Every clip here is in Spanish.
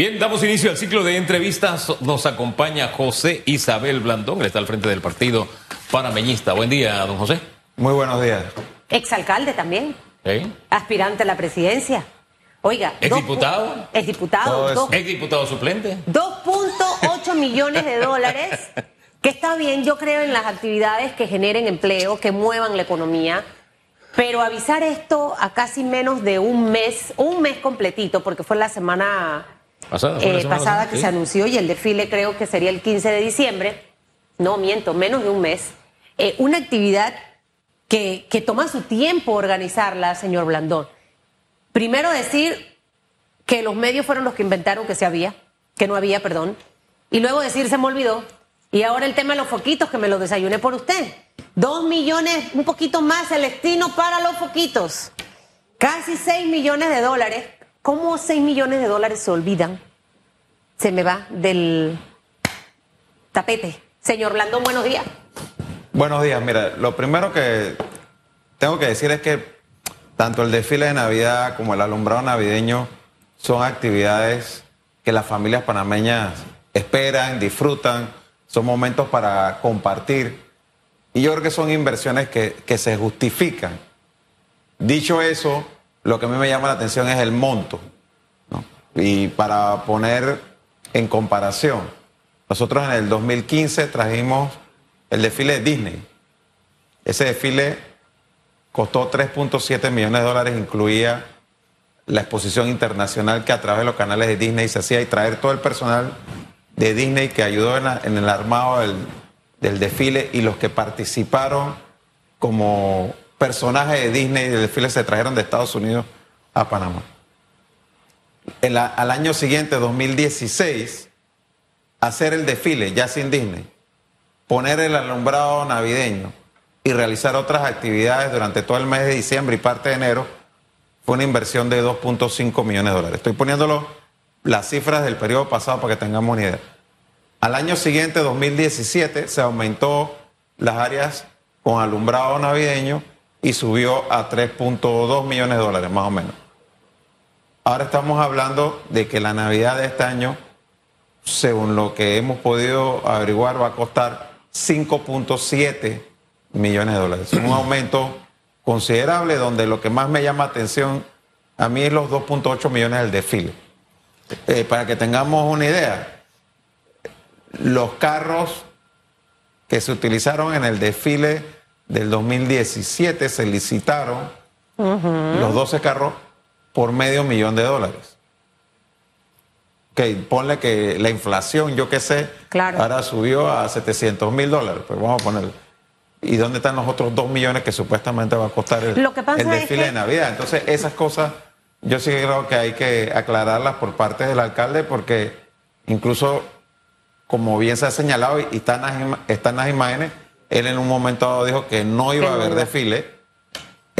Bien, damos inicio al ciclo de entrevistas. Nos acompaña José Isabel Blandón, él está al frente del partido panameñista. Buen día, don José. Muy buenos días. Exalcalde también. ¿Eh? Aspirante a la presidencia. Oiga. ¿Es dos diputado? pu- Es diputado. Todo dos- ¿Es diputado suplente? 2.8 millones de dólares. Que está bien, yo creo en las actividades que generen empleo, que muevan la economía. Pero avisar esto a casi menos de un mes, un mes completito, porque fue la semana Pasada, eh, pasada pasada, que sí. se anunció y el desfile creo que sería el 15 de diciembre. No, miento, menos de un mes. Eh, una actividad que, que toma su tiempo organizarla, señor Blandón. Primero decir que los medios fueron los que inventaron que se había, que no había, perdón. Y luego decir se me olvidó. Y ahora el tema de los foquitos, que me lo desayuné por usted. Dos millones, un poquito más Celestino para los foquitos. Casi seis millones de dólares. ¿Cómo seis millones de dólares se olvidan? Se me va del tapete. Señor Blandón, buenos días. Buenos días. Mira, lo primero que tengo que decir es que tanto el desfile de Navidad como el alumbrado navideño son actividades que las familias panameñas esperan, disfrutan, son momentos para compartir. Y yo creo que son inversiones que, que se justifican. Dicho eso, lo que a mí me llama la atención es el monto. Y para poner en comparación, nosotros en el 2015 trajimos el desfile de Disney. Ese desfile costó 3.7 millones de dólares, incluía la exposición internacional que a través de los canales de Disney se hacía y traer todo el personal de Disney que ayudó en, el armado del, del desfile y los que participaron como personajes de Disney del desfile se trajeron de Estados Unidos a Panamá. Al año siguiente, 2016, hacer el desfile ya sin Disney, poner el alumbrado navideño y realizar otras actividades durante todo el mes de diciembre y parte de enero fue una inversión de 2.5 millones de dólares. Estoy poniéndolo las cifras del periodo pasado para que tengamos una idea. Al año siguiente, 2017, se aumentó las áreas con alumbrado navideño y subió a 3.2 millones de dólares, más o menos. Ahora estamos hablando de que la Navidad de este año, según lo que hemos podido averiguar, va a costar 5.7 millones de dólares. Es un aumento considerable donde lo que más me llama atención a mí es los 2.8 millones del desfile. Eh, para que tengamos una idea, los carros que se utilizaron en el desfile del 2017 se licitaron los 12 carros por medio millón de dólares. Ok, ponle que la inflación, yo qué sé, Claro. ahora subió a 700 mil dólares, pues vamos a ponerlo. ¿Y dónde están los otros 2 millones que supuestamente va a costar el, Lo que pasa el es desfile que- de Navidad? Entonces, esas cosas yo sí creo que hay que aclararlas por parte del alcalde porque incluso, como bien se ha señalado y están las, están las imágenes, él en un momento dado dijo que no iba a haber desfile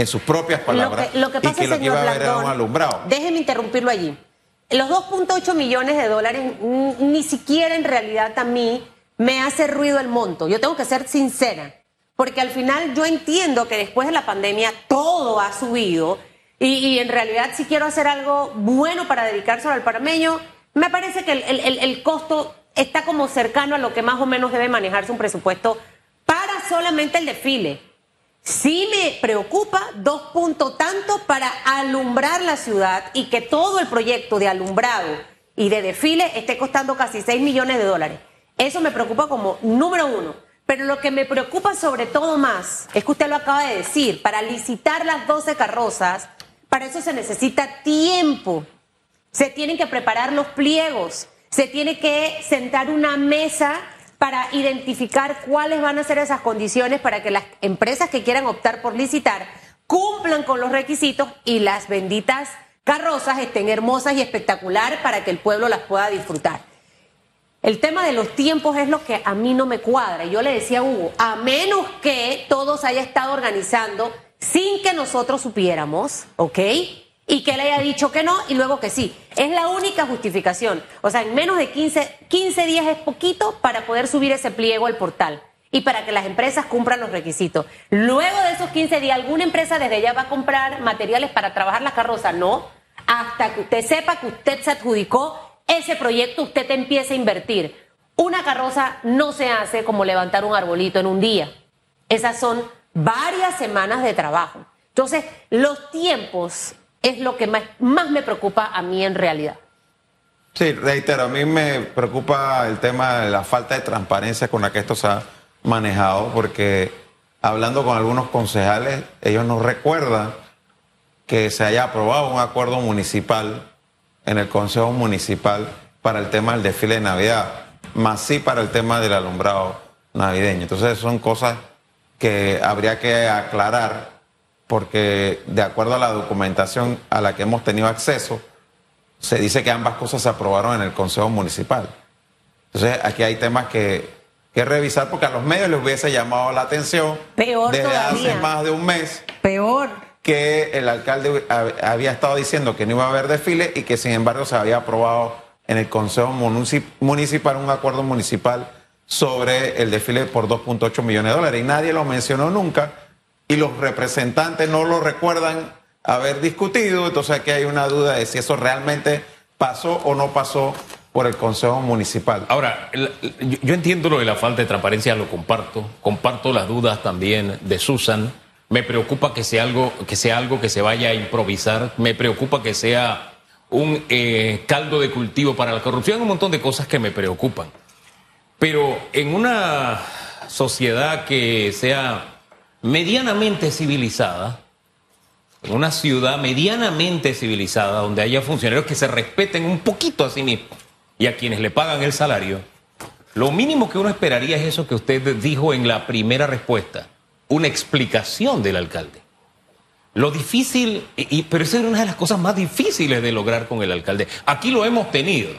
en sus propias palabras Lo que, lo que pasa, y que lo que señor iba a haber era Blandón, un alumbrado. Déjeme interrumpirlo allí. Los 2.8 millones de dólares ni siquiera en realidad a mí me hace ruido el monto. Yo tengo que ser sincera, porque al final yo entiendo que después de la pandemia todo ha subido y, y en realidad si quiero hacer algo bueno para dedicárselo al parameño, me parece que el- el costo está como cercano a lo que más o menos debe manejarse un presupuesto para solamente el desfile. Sí me preocupa dos puntos tanto para alumbrar la ciudad y que todo el proyecto de alumbrado y de desfile esté costando casi 6 millones de dólares. Eso me preocupa como número uno. Pero lo que me preocupa sobre todo más es que usted lo acaba de decir, para licitar las 12 carrozas, para eso se necesita tiempo. Se tienen que preparar los pliegos, se tiene que sentar una mesa para identificar cuáles van a ser esas condiciones para que las empresas que quieran optar por licitar cumplan con los requisitos y las benditas carrozas estén hermosas y espectacular para que el pueblo las pueda disfrutar. El tema de los tiempos es lo que a mí no me cuadra. Yo le decía a Hugo, a menos que todo se haya estado organizando sin que nosotros supiéramos, ¿ok? Y que él haya dicho que no y luego que sí. Es la única justificación. O sea, en menos de 15, 15 días es poquito para poder subir ese pliego al portal y para que las empresas cumplan los requisitos. Luego de esos 15 días, ¿alguna empresa desde ya va a comprar materiales para trabajar las carrozas? No. Hasta que usted sepa que usted se adjudicó ese proyecto usted te empieza a invertir. Una carroza no se hace como levantar un arbolito en un día. Esas son varias semanas de trabajo. Entonces, los tiempos es lo que más, más me preocupa a mí en realidad. Sí, reitero, a mí me preocupa el tema de la falta de transparencia con la que esto se ha manejado, porque hablando con algunos concejales, ellos nos recuerdan que se haya aprobado un acuerdo municipal en el Consejo Municipal para el tema del desfile de Navidad, más sí para el tema del alumbrado navideño. Entonces son cosas que habría que aclarar porque de acuerdo a la documentación a la que hemos tenido acceso, se dice que ambas cosas se aprobaron en el Consejo Municipal. Entonces aquí hay temas que, que revisar porque a los medios les hubiese llamado la atención Peor desde todavía. hace más de un mes Peor. que el alcalde hab- había estado diciendo que no iba a haber desfile y que sin embargo se había aprobado en el Consejo Munici- Municipal un acuerdo municipal sobre el desfile por 2.8 millones de dólares. Y nadie lo mencionó nunca y los representantes no lo recuerdan haber discutido. Entonces aquí hay una duda de si eso realmente pasó o no pasó por el Consejo Municipal. Ahora, yo, entiendo lo de la falta de transparencia, lo comparto. Comparto las dudas también de Susan. Me preocupa que sea algo que, sea algo que se vaya a improvisar. Me preocupa que sea un eh, caldo de cultivo para la corrupción. Un montón de cosas que me preocupan. Pero en una sociedad que sea medianamente civilizada, en una ciudad medianamente civilizada, donde haya funcionarios que se respeten un poquito a sí mismos y a quienes le pagan el salario, lo mínimo que uno esperaría es eso que usted dijo en la primera respuesta, una explicación del alcalde. Lo difícil, y, pero esa es una de las cosas más difíciles de lograr con el alcalde. Aquí lo hemos tenido.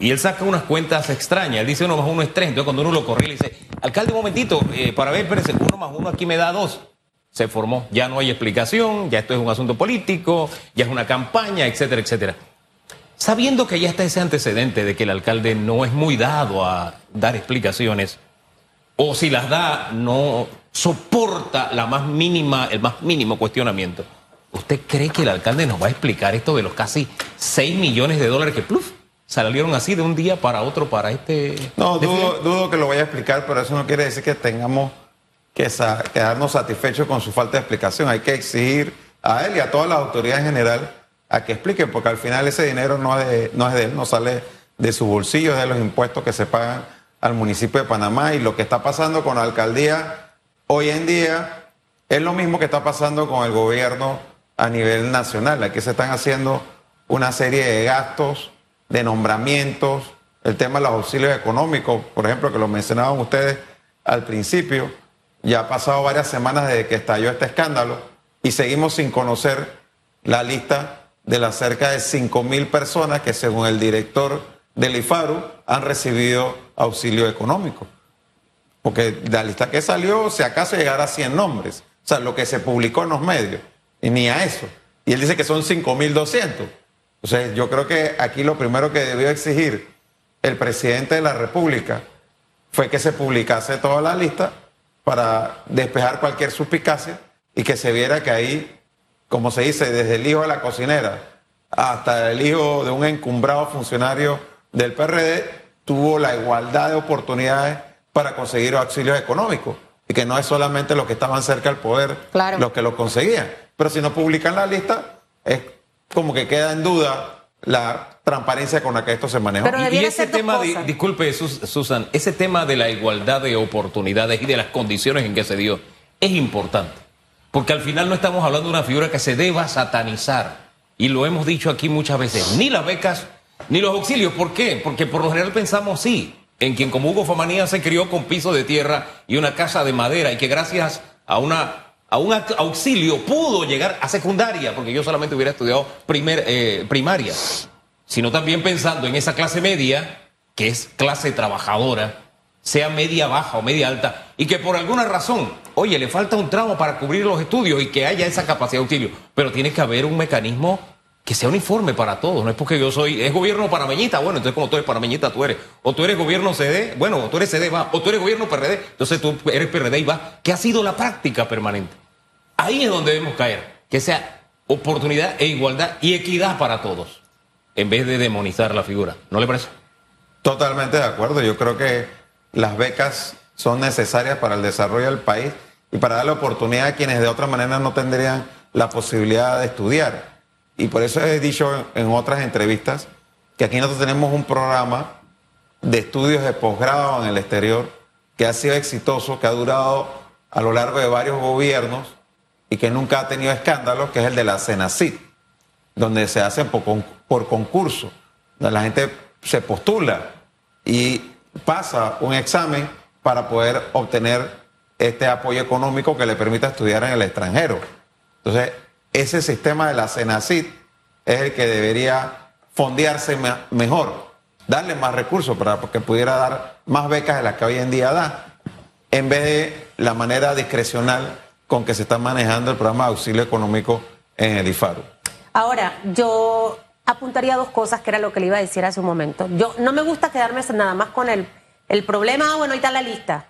Y él saca unas cuentas extrañas. Él dice uno más uno es tres. Entonces cuando uno lo corre, le dice, alcalde, un momentito, eh, para ver, espérese, uno más uno aquí me da dos. Se formó. Ya no hay explicación, ya esto es un asunto político, ya es una campaña, etcétera, etcétera. Sabiendo que ya está ese antecedente de que el alcalde no es muy dado a dar explicaciones, o si las da, no soporta la más mínima, el más mínimo cuestionamiento. ¿Usted cree que el alcalde nos va a explicar esto de los casi 6 millones de dólares que pluf, salieron así de un día para otro para este... No, dudo, dudo que lo vaya a explicar, pero eso no quiere decir que tengamos que sa- quedarnos satisfechos con su falta de explicación. Hay que exigir a él y a todas las autoridades en general a que expliquen, porque al final ese dinero no es de, no es de él, no sale de su bolsillo, es de los impuestos que se pagan al municipio de Panamá. Y lo que está pasando con la alcaldía hoy en día es lo mismo que está pasando con el gobierno a nivel nacional. Aquí se están haciendo una serie de gastos, de nombramientos, el tema de los auxilios económicos, por ejemplo, que lo mencionaban ustedes al principio. Ya ha pasado varias semanas desde que estalló este escándalo y seguimos sin conocer la lista de las cerca de 5 mil personas que según el director del IFARU han recibido auxilio económico. Porque la lista que salió, si acaso llegara a 100 nombres. O sea, lo que se publicó en los medios. Y ni a eso. Y él dice que son 5.200. Entonces, yo creo que aquí lo primero que debió exigir el presidente de la República fue que se publicase toda la lista para despejar cualquier suspicacia y que se viera que ahí, como se dice, desde el hijo de la cocinera hasta el hijo de un encumbrado funcionario del PRD, tuvo la igualdad de oportunidades para conseguir auxilios económicos. Y que no es solamente los que estaban cerca del poder Claro. los que lo conseguían. Pero si no publican la lista, es como que queda en duda la transparencia con la que esto se manejó. Pero Y- ese tema, di- cosas. disculpe Sus- Susan, ese tema de la igualdad de oportunidades y de las condiciones en que se dio es importante. Porque al final no estamos hablando de una figura que se deba satanizar. Y lo hemos dicho aquí muchas veces, ni las becas ni los auxilios. ¿Por qué? Porque por lo general pensamos, sí, en quien como Hugo Famanía se crió con piso de tierra y una casa de madera y que gracias a una a un auxilio pudo llegar a secundaria, porque yo solamente hubiera estudiado primer, eh, primaria sino también pensando en esa clase media, que es clase trabajadora, sea media baja o media alta, y que por alguna razón, oye, le falta un tramo para cubrir los estudios y que haya esa capacidad de auxilio, pero tiene que haber un mecanismo que sea uniforme para todos, no es porque yo soy, es gobierno panameñita, bueno, entonces como tú eres panameñita, tú eres, o tú eres gobierno CD, bueno, o tú eres CD, va, o tú eres gobierno PRD, entonces tú eres PRD y va, que ha sido la práctica permanente. Ahí es donde debemos caer, que sea oportunidad e igualdad y equidad para todos. en vez de demonizar la figura. ¿No le parece? Totalmente de acuerdo. Yo creo que las becas son necesarias para el desarrollo del país y para darle oportunidad a quienes de otra manera no tendrían la posibilidad de estudiar. Y por eso he dicho en otras entrevistas que aquí nosotros tenemos un programa de estudios de posgrado en el exterior que ha sido exitoso, que ha durado a lo largo de varios gobiernos y que nunca ha tenido escándalos, que es el de la CENACIT, donde se hace por, concurso, donde la gente se postula y pasa un examen para poder obtener este apoyo económico que le permita estudiar en el extranjero. Entonces, ese sistema de la CENACIT es el que debería fondearse mejor, darle más recursos para que pudiera dar más becas de las que hoy en día da, en vez de la manera discrecional con que se está manejando el programa de auxilio económico en el IFARU. Ahora, yo apuntaría dos cosas que era lo que le iba a decir hace un momento. Yo no me gusta quedarme nada más con el, el problema, ah, bueno, ahí está la lista.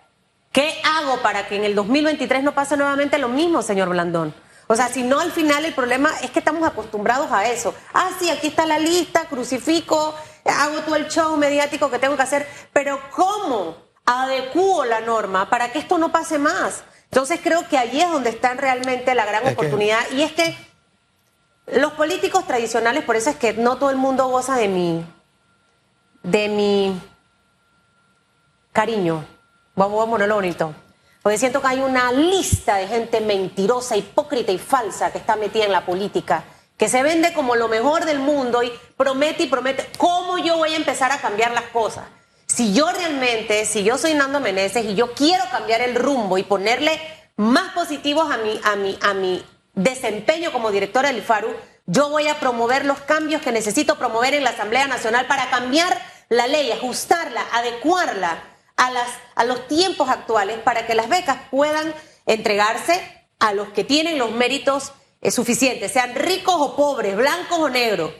¿Qué hago para que en el 2023 no pase nuevamente lo mismo, señor Blandón? O sea, si no, al final el problema es que estamos acostumbrados a eso. Ah, sí, aquí está la lista, crucifico, hago todo el show mediático que tengo que hacer, pero ¿cómo adecuo la norma para que esto no pase más? Entonces creo que allí es donde está realmente la gran oportunidad. Y es que los políticos tradicionales, por eso es que no todo el mundo goza de mi, de mi cariño. Vamos, a ponerlo bonito. Porque siento que hay una lista de gente mentirosa, hipócrita y falsa que está metida en la política, que se vende como lo mejor del mundo y promete y promete. ¿Cómo yo voy a empezar a cambiar las cosas? Si yo realmente, si yo soy Nando Meneses y yo quiero cambiar el rumbo y ponerle más positivos a mi, a mi, a mi desempeño como directora del IFARU, yo voy a promover los cambios que necesito promover en la Asamblea Nacional para cambiar la ley, ajustarla, adecuarla a, las, a los tiempos actuales para que las becas puedan entregarse a los que tienen los méritos eh, suficientes, sean ricos o pobres, blancos o negros.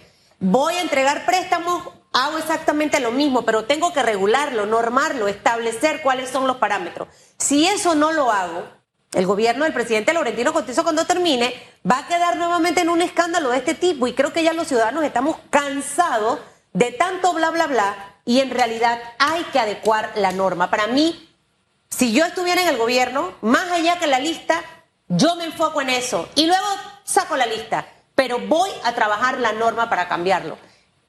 Voy a entregar préstamos, hago exactamente lo mismo, pero tengo que regularlo, normarlo, establecer cuáles son los parámetros. Si eso no lo hago, el gobierno del presidente Laurentino Cortizo cuando termine va a quedar nuevamente en un escándalo de este tipo y creo que ya los ciudadanos estamos cansados de tanto bla bla bla y en realidad hay que adecuar la norma. Para mí, si yo estuviera en el gobierno, más allá que la lista, yo me enfoco en eso y luego saco la lista, pero voy a trabajar la norma para cambiarlo.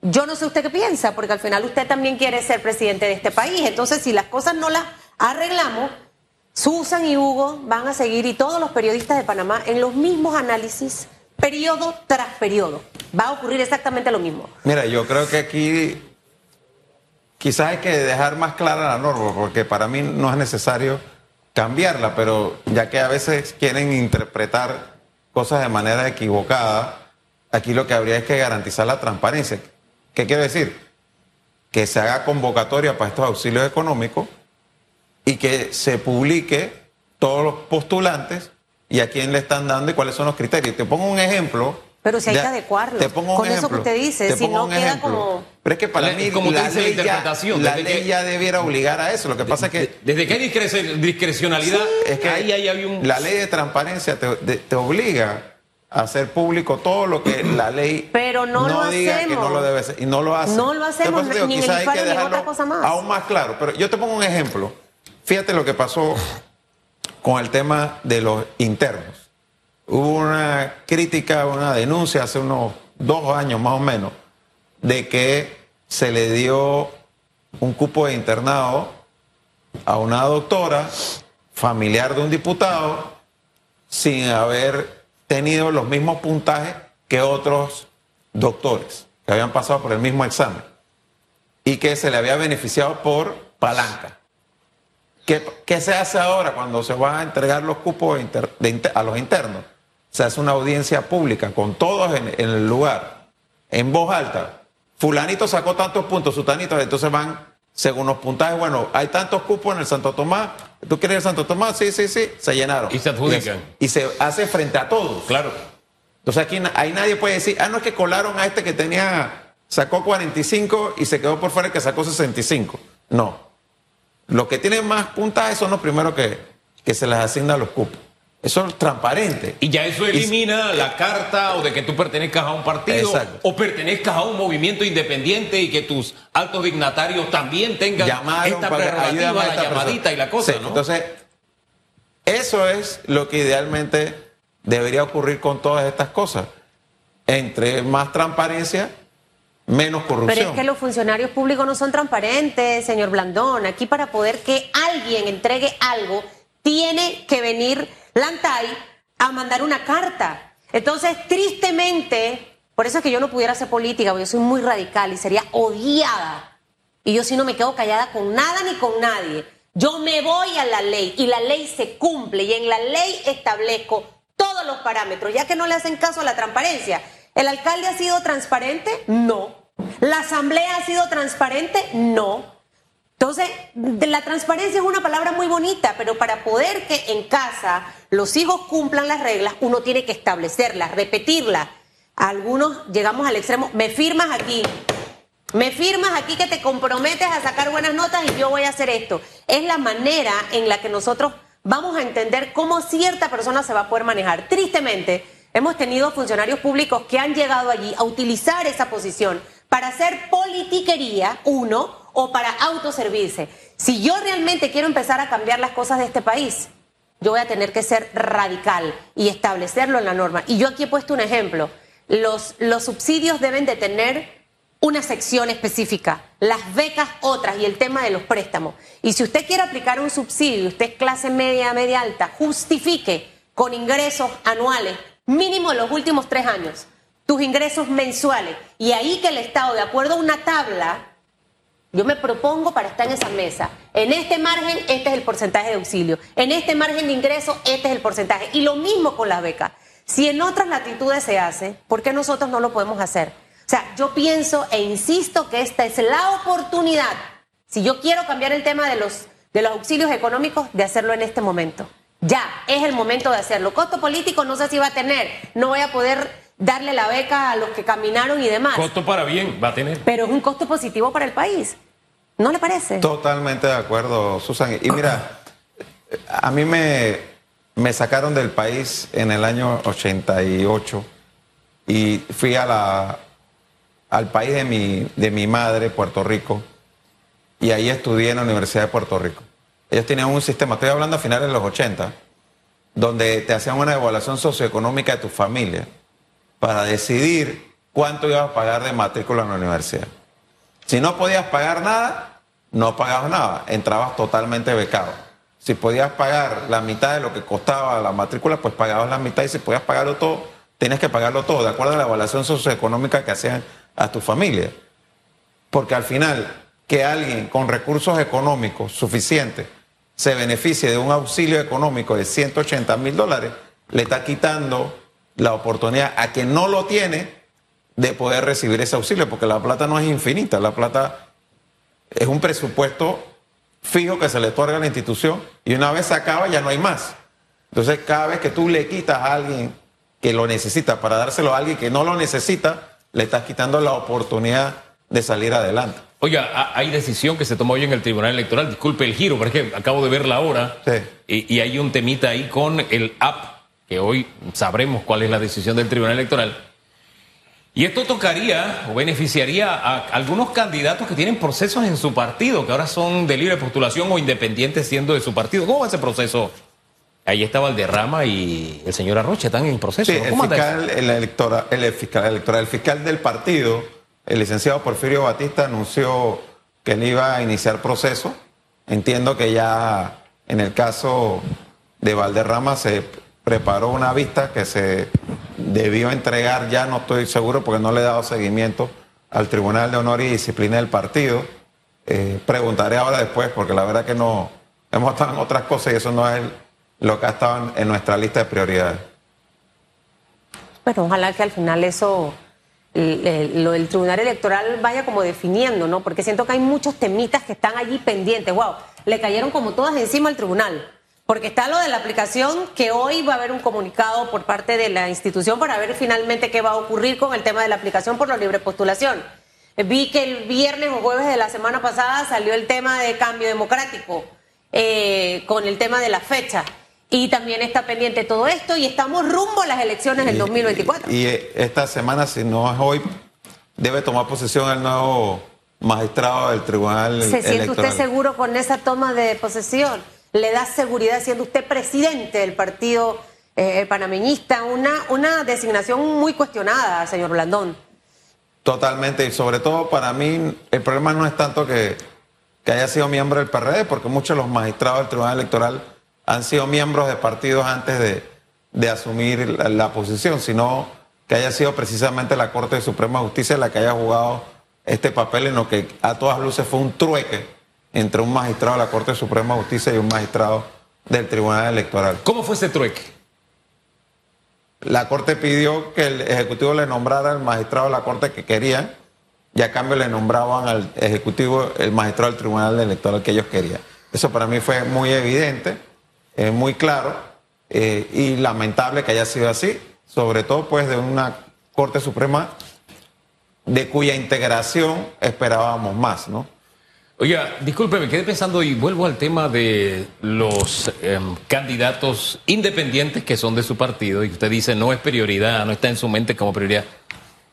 Yo no sé usted qué piensa, porque al final usted también quiere ser presidente de este país. Entonces, si las cosas no las arreglamos, Susan y Hugo van a seguir y todos los periodistas de Panamá en los mismos análisis, periodo tras periodo. Va a ocurrir exactamente lo mismo. Mira, yo creo que aquí quizás hay que dejar más clara la norma, porque para mí no es necesario cambiarla, pero ya que a veces quieren interpretar cosas de manera equivocada, aquí lo que habría es que garantizar la transparencia. ¿Qué quiere decir? Que se haga convocatoria para estos auxilios económicos y que se publique todos los postulantes y a quién le están dando y cuáles son los criterios. Te pongo un ejemplo. Pero si hay que adecuarlo. Te pongo un Con ejemplo. eso que usted dice, si no queda como... Pero es que para mí como la, dice la ley, ya, interpretación, la ley que- ya debiera obligar a eso. Lo que pasa es que Desde que hay discre- discrecionalidad, es que ahí, ahí había un... la ley de transparencia te, de- te obliga hacer público todo lo que la ley Pero no lo diga que no lo debe ser y no lo hace. No lo hacemos, Entonces, ni en el hay que ni otra cosa más. Aún más claro, pero yo te pongo un ejemplo. Fíjate lo que pasó con el tema de los internos. Hubo una crítica, una denuncia hace unos dos años más o menos de que se le dio un cupo de internado a una doctora familiar de un diputado sin haber tenido los mismos puntajes que otros doctores que habían pasado por el mismo examen y que se le había beneficiado por palanca. ¿Qué, qué se hace ahora cuando se van a entregar los cupos a los internos? Se hace una audiencia pública con todos en el lugar, en voz alta. Fulanito sacó tantos puntos, sutanito, entonces van según los puntajes. Bueno, hay tantos cupos en el Santo Tomás. ¿Tú quieres el Santo Tomás? Sí, sí, sí. Se llenaron. Y se adjudican. Y se hace frente a todos. Claro. Entonces aquí ahí nadie puede decir, ah, no es que colaron a este que tenía, sacó 45 y se quedó por fuera el que sacó 65. No. Los que tienen más puntajes son los primeros que, que se les asignan los cupos. Eso es transparente. Y ya eso elimina la carta o de que tú pertenezcas a un partido Exacto. o pertenezcas a un movimiento independiente y que tus altos dignatarios también tengan Llamaron esta para- prerrogativa, la esta llamadita persona. y la cosa, Sí, ¿no? Entonces, eso es lo que idealmente debería ocurrir con todas estas cosas. Entre más transparencia, menos corrupción. Pero es que los funcionarios públicos no son transparentes, señor Blandón. Aquí para poder que alguien entregue algo, tiene que venir Lantay a mandar una carta. Entonces, tristemente, por eso es que yo no pudiera hacer política, porque yo soy muy radical y sería odiada. Y yo sí no me quedo callada con nada ni con nadie. Yo me voy a la ley y la ley se cumple y en la ley establezco todos los parámetros, ya que no le hacen caso a la transparencia. ¿El alcalde ha sido transparente? No. ¿La asamblea ha sido transparente? No. Entonces, la transparencia es una palabra muy bonita, pero para poder que en casa los hijos cumplan las reglas, uno tiene que establecerlas, repetirlas. Algunos llegamos al extremo, me firmas aquí, me firmas aquí que te comprometes a sacar buenas notas y yo voy a hacer esto. Es la manera en la que nosotros vamos a entender cómo cierta persona se va a poder manejar. Tristemente, hemos tenido funcionarios públicos que han llegado allí a utilizar esa posición para hacer politiquería, uno, o para autoservirse. Si yo realmente quiero empezar a cambiar las cosas de este país, yo voy a tener que ser radical y establecerlo en la norma. Y yo aquí he puesto un ejemplo. Los, subsidios deben de tener una sección específica, las becas otras y el tema de los préstamos. Y si usted quiere aplicar un subsidio, usted es clase media, media alta, justifique con ingresos anuales, mínimo los últimos tres años, tus ingresos mensuales. Y ahí que el Estado, de acuerdo a una tabla, yo me propongo para estar en esa mesa. En este margen, este es el porcentaje de auxilio. En este margen de ingreso, este es el porcentaje. Y lo mismo con las becas. Si en otras latitudes se hace, ¿por qué nosotros no lo podemos hacer? O sea, yo pienso e insisto que esta es la oportunidad, si yo quiero cambiar el tema de los, de los auxilios económicos, de hacerlo en este momento. Ya, es el momento de hacerlo. Costo político no sé si va a tener. No voy a poder darle la beca a los que caminaron y demás. Costo para bien va a tener. Pero es un costo positivo para el país. ¿No le parece? Totalmente de acuerdo, Susan. Y mira, a mí me, me sacaron del país en el año 88 y fui a la, al país de mi, de mi madre, Puerto Rico, y ahí estudié en la Universidad de Puerto Rico. Ellos tenían un sistema, estoy hablando a finales de los 80, donde te hacían una evaluación socioeconómica de tu familia para decidir cuánto ibas a pagar de matrícula en la universidad. Si no podías pagar nada, no pagabas nada, entrabas totalmente becado. Si podías pagar la mitad de lo que costaba la matrícula, pues pagabas la mitad y si podías pagarlo todo, tenías que pagarlo todo, de acuerdo a la evaluación socioeconómica que hacían a tu familia. Porque al final, que alguien con recursos económicos suficientes se beneficie de un auxilio económico de 180 mil dólares, le está quitando la oportunidad a quien no lo tiene de poder recibir ese auxilio, porque la plata no es infinita, la plata es un presupuesto fijo que se le otorga a la institución y una vez se acaba ya no hay más. Entonces cada vez que tú le quitas a alguien que lo necesita para dárselo a alguien que no lo necesita, le estás quitando la oportunidad de salir adelante. Oiga, ha- hay decisión que se tomó hoy en el Tribunal Electoral. Disculpe el giro, pero es que acabo de verla ahora. Sí. Y, y hay un temita ahí con el app, que hoy sabremos cuál es la decisión del Tribunal Electoral. Y esto tocaría o beneficiaría a algunos candidatos que tienen procesos en su partido, que ahora son de libre postulación o independientes siendo de su partido. ¿Cómo va ese proceso? Ahí está Valderrama y el señor Arrocha, están en proceso. Sí, ¿no? el ¿Cómo fiscal, el, electora- el fiscal electoral, el fiscal del partido, el licenciado Porfirio Batista, anunció que él iba a iniciar proceso. Entiendo que ya en el caso de Valderrama se preparó una vista que se debió entregar, ya no estoy seguro porque no le he dado seguimiento al Tribunal de Honor y Disciplina del partido. Eh, preguntaré ahora después porque la verdad que no hemos estado en otras cosas y eso no es lo que ha estado en- nuestra lista de prioridades. Bueno, ojalá que al final eso, lo del Tribunal Electoral vaya como definiendo, ¿no? Porque siento que hay muchos temitas que están allí pendientes. Wow, le cayeron como todas encima al tribunal. Porque está lo de la aplicación, que hoy va a haber un comunicado por parte de la institución para ver finalmente qué va a ocurrir con el tema de la aplicación por la libre postulación. Vi que el viernes o jueves de la semana pasada salió el tema de cambio democrático, eh, con el tema de la fecha. Y también está pendiente todo esto y estamos rumbo a las elecciones del 2024. Y eh, esta semana, si no es hoy, debe tomar posesión el nuevo magistrado del Tribunal ¿Se siente Electoral. usted seguro con esa toma de posesión? ¿Le da seguridad siendo usted presidente del partido eh, panameñista? Una, una designación muy cuestionada, señor Blandón. Totalmente, y sobre todo para mí el problema no es tanto que, que haya sido miembro del PRD, porque muchos de los magistrados del Tribunal Electoral han sido miembros de partidos antes de, de asumir la, la posición, sino que haya sido precisamente la Corte de Suprema Justicia la que haya jugado este papel en lo que a todas luces fue un trueque entre un magistrado de la Corte de Suprema Justicia y un magistrado del Tribunal Electoral. ¿Cómo fue ese trueque? La Corte pidió que el Ejecutivo le nombrara al magistrado de la Corte que querían y a cambio le nombraban al Ejecutivo el magistrado del Tribunal Electoral que ellos querían. Eso para mí fue muy evidente, eh, muy claro eh, y lamentable que haya sido así, sobre todo pues de una Corte Suprema de cuya integración esperábamos más, ¿no? Oiga, disculpe, me quedé pensando y vuelvo al tema de los em, candidatos independientes que son de su partido y usted dice no es prioridad, no está en su mente como prioridad.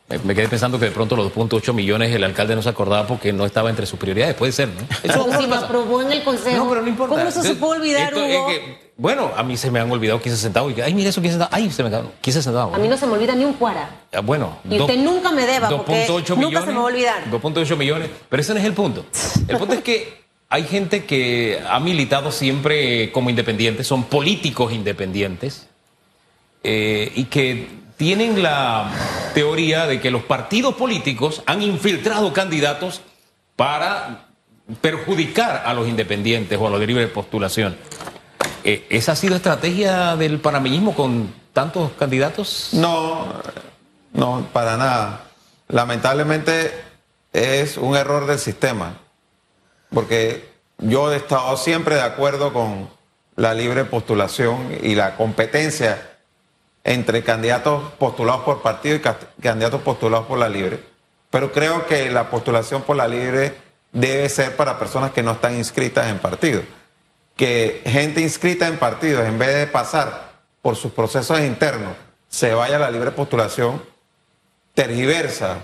Me, me quedé pensando que de pronto los 2.8 millones el alcalde no se acordaba porque no estaba entre sus prioridades, puede ser, ¿no? Eso si lo aprobó en el Consejo. No, pero no importa. ¿Cómo se puede olvidar, Esto es Hugo? que, bueno, a mí se me han olvidado 15 centavos. Y ay, mira eso 15 centavos. Ay, se me quedaron 15 centavos. A mí no se me olvida ni un cuara. Ah, Bueno. Y usted nunca me deba, porque 2.8 nunca se me va a olvidar. 2.8 millones. Pero ese no es el punto. El punto es que hay gente que ha militado siempre como independientes, son políticos independientes, eh, y que tienen la teoría de que los partidos políticos han infiltrado candidatos para perjudicar a los independientes o a los de libre postulación. Eh, ¿Esa ha sido estrategia del panameñismo con tantos candidatos? No, no, para nada. Lamentablemente es un error del sistema, porque yo he estado siempre de acuerdo con la libre postulación y la competencia entre candidatos postulados por partido y ca- candidatos postulados por la libre. Pero creo que la postulación por la libre debe ser para personas que no están inscritas en partido. Que gente inscrita en partidos, en vez de pasar por sus procesos internos, se vaya a la libre postulación, tergiversa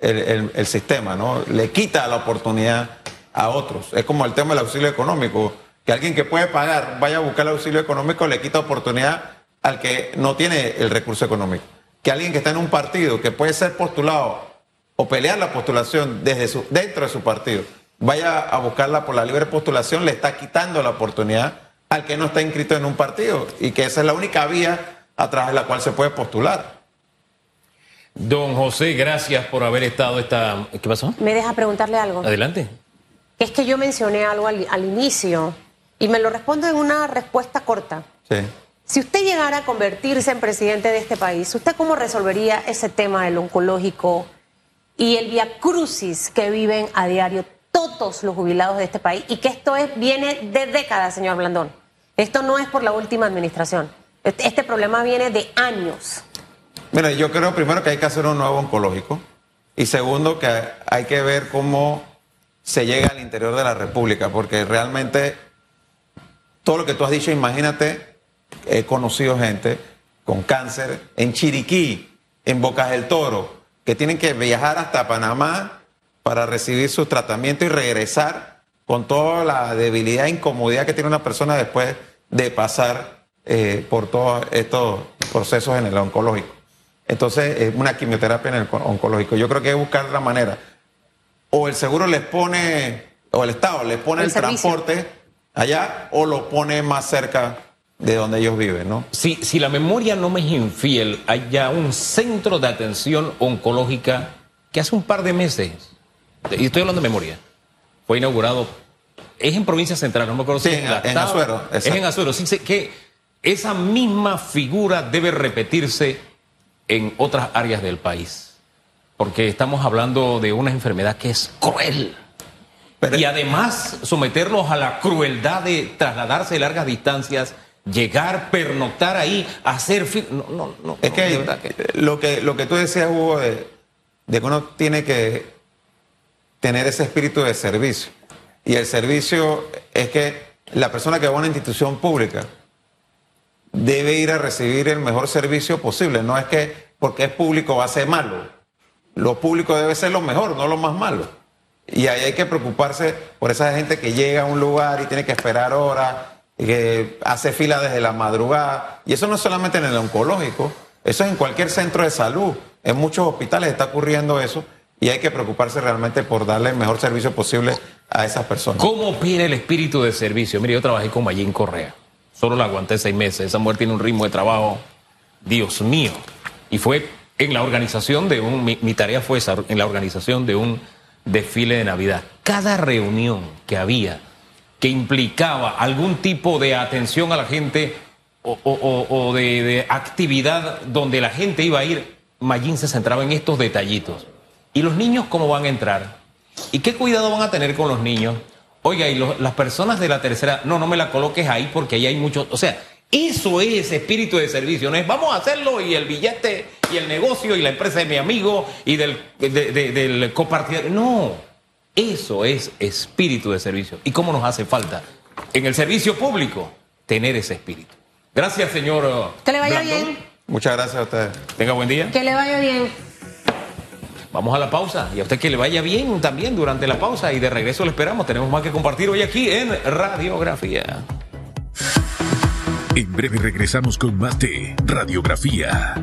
el, el- sistema, ¿no? Le quita la oportunidad a otros. Es como el tema del auxilio económico, que alguien que puede pagar vaya a buscar el auxilio económico le quita oportunidad al que no tiene el recurso económico. Que alguien que está en un partido que puede ser postulado o pelear la postulación desde su, dentro de su partido, vaya a buscarla por la libre postulación, le está quitando la oportunidad al que no está inscrito en un partido y que esa es la única vía a través de la cual se puede postular. Don José, gracias por haber estado esta... ¿Qué pasó? ¿Me deja preguntarle algo? Adelante. Es que yo mencioné algo al, al inicio y me lo respondo en una respuesta corta. Sí. Si usted llegara a convertirse en presidente de este país, ¿usted cómo resolvería ese tema del oncológico y el viacrucis que viven a diario todos los jubilados de este país? Y que esto es, viene de décadas, señor Blandón. Esto no es por la última administración. Este, este problema viene de años. Mira, yo creo primero que hay que hacer un nuevo oncológico y segundo que hay que ver cómo se llega al interior de la República, porque realmente todo lo que tú has dicho, imagínate, he conocido gente con cáncer en Chiriquí, en Bocas del Toro, que tienen que viajar hasta Panamá para recibir su tratamiento y regresar con toda la debilidad e incomodidad que tiene una persona después de pasar eh, por todos estos procesos en el oncológico. Entonces, es una quimioterapia en el oncológico. Yo creo que hay que buscar la manera. O el seguro les pone, o el Estado les pone El transporte allá, o lo pone más cerca de donde ellos viven, ¿no? Si, si la memoria no me es infiel, hay ya un centro de atención oncológica que hace un par de meses, y estoy hablando de memoria, fue inaugurado, es en provincia central, no me acuerdo si Sí, en- la en Taba, Azuero, Es en Azuero, sí que esa misma figura debe repetirse en otras áreas del país, porque estamos hablando de una enfermedad que es cruel. Pero- y además someterlos a la crueldad de trasladarse de largas distancias, llegar, pernoctar ahí, hacer... No, no, no. Es no, que, lo que lo que tú decías, Hugo, de, de que uno tiene que tener ese espíritu de servicio. Y el servicio es que la persona que va a una institución pública debe ir a recibir el mejor servicio posible. No es que porque es público va a ser malo. Lo público debe ser lo mejor, no lo más malo. Y ahí hay que preocuparse por esa gente que llega a un lugar y tiene que esperar horas, que hace fila desde la madrugada. Y eso no es solamente en el oncológico, eso es en cualquier centro de salud. En muchos hospitales está ocurriendo eso y hay que preocuparse realmente por darle el mejor servicio posible a esas personas. ¿Cómo opina el espíritu de servicio? Mire, yo trabajé con Mayín Correa. Solo la aguanté seis meses. Esa mujer tiene un ritmo de trabajo, Dios mío. Y fue en la organización de un, mi, tarea fue esa, en la organización de un desfile de Navidad. Cada reunión que había que implicaba algún tipo de atención a la gente o de, de actividad donde la gente iba a ir, Mayín se centraba en estos detallitos. ¿Y los niños cómo van a entrar? ¿Y qué cuidado van a tener con los niños? Oiga, y los- las personas de la tercera, no, no me la coloques ahí porque ahí hay muchos, o sea, eso es espíritu de servicio, no es vamos a hacerlo y el billete y el negocio y la empresa de mi amigo y del, de- de- del copartidario. No, eso es espíritu de servicio. ¿Y cómo nos hace falta en el servicio público tener ese espíritu? Gracias, señor. Que le vaya bien. Muchas gracias a ustedes. Tenga buen día. Que le vaya bien. Vamos a la pausa y a usted que le vaya bien también durante la pausa y de regreso le esperamos. Tenemos más que compartir hoy aquí en Radiografía. En breve regresamos con más de Radiografía.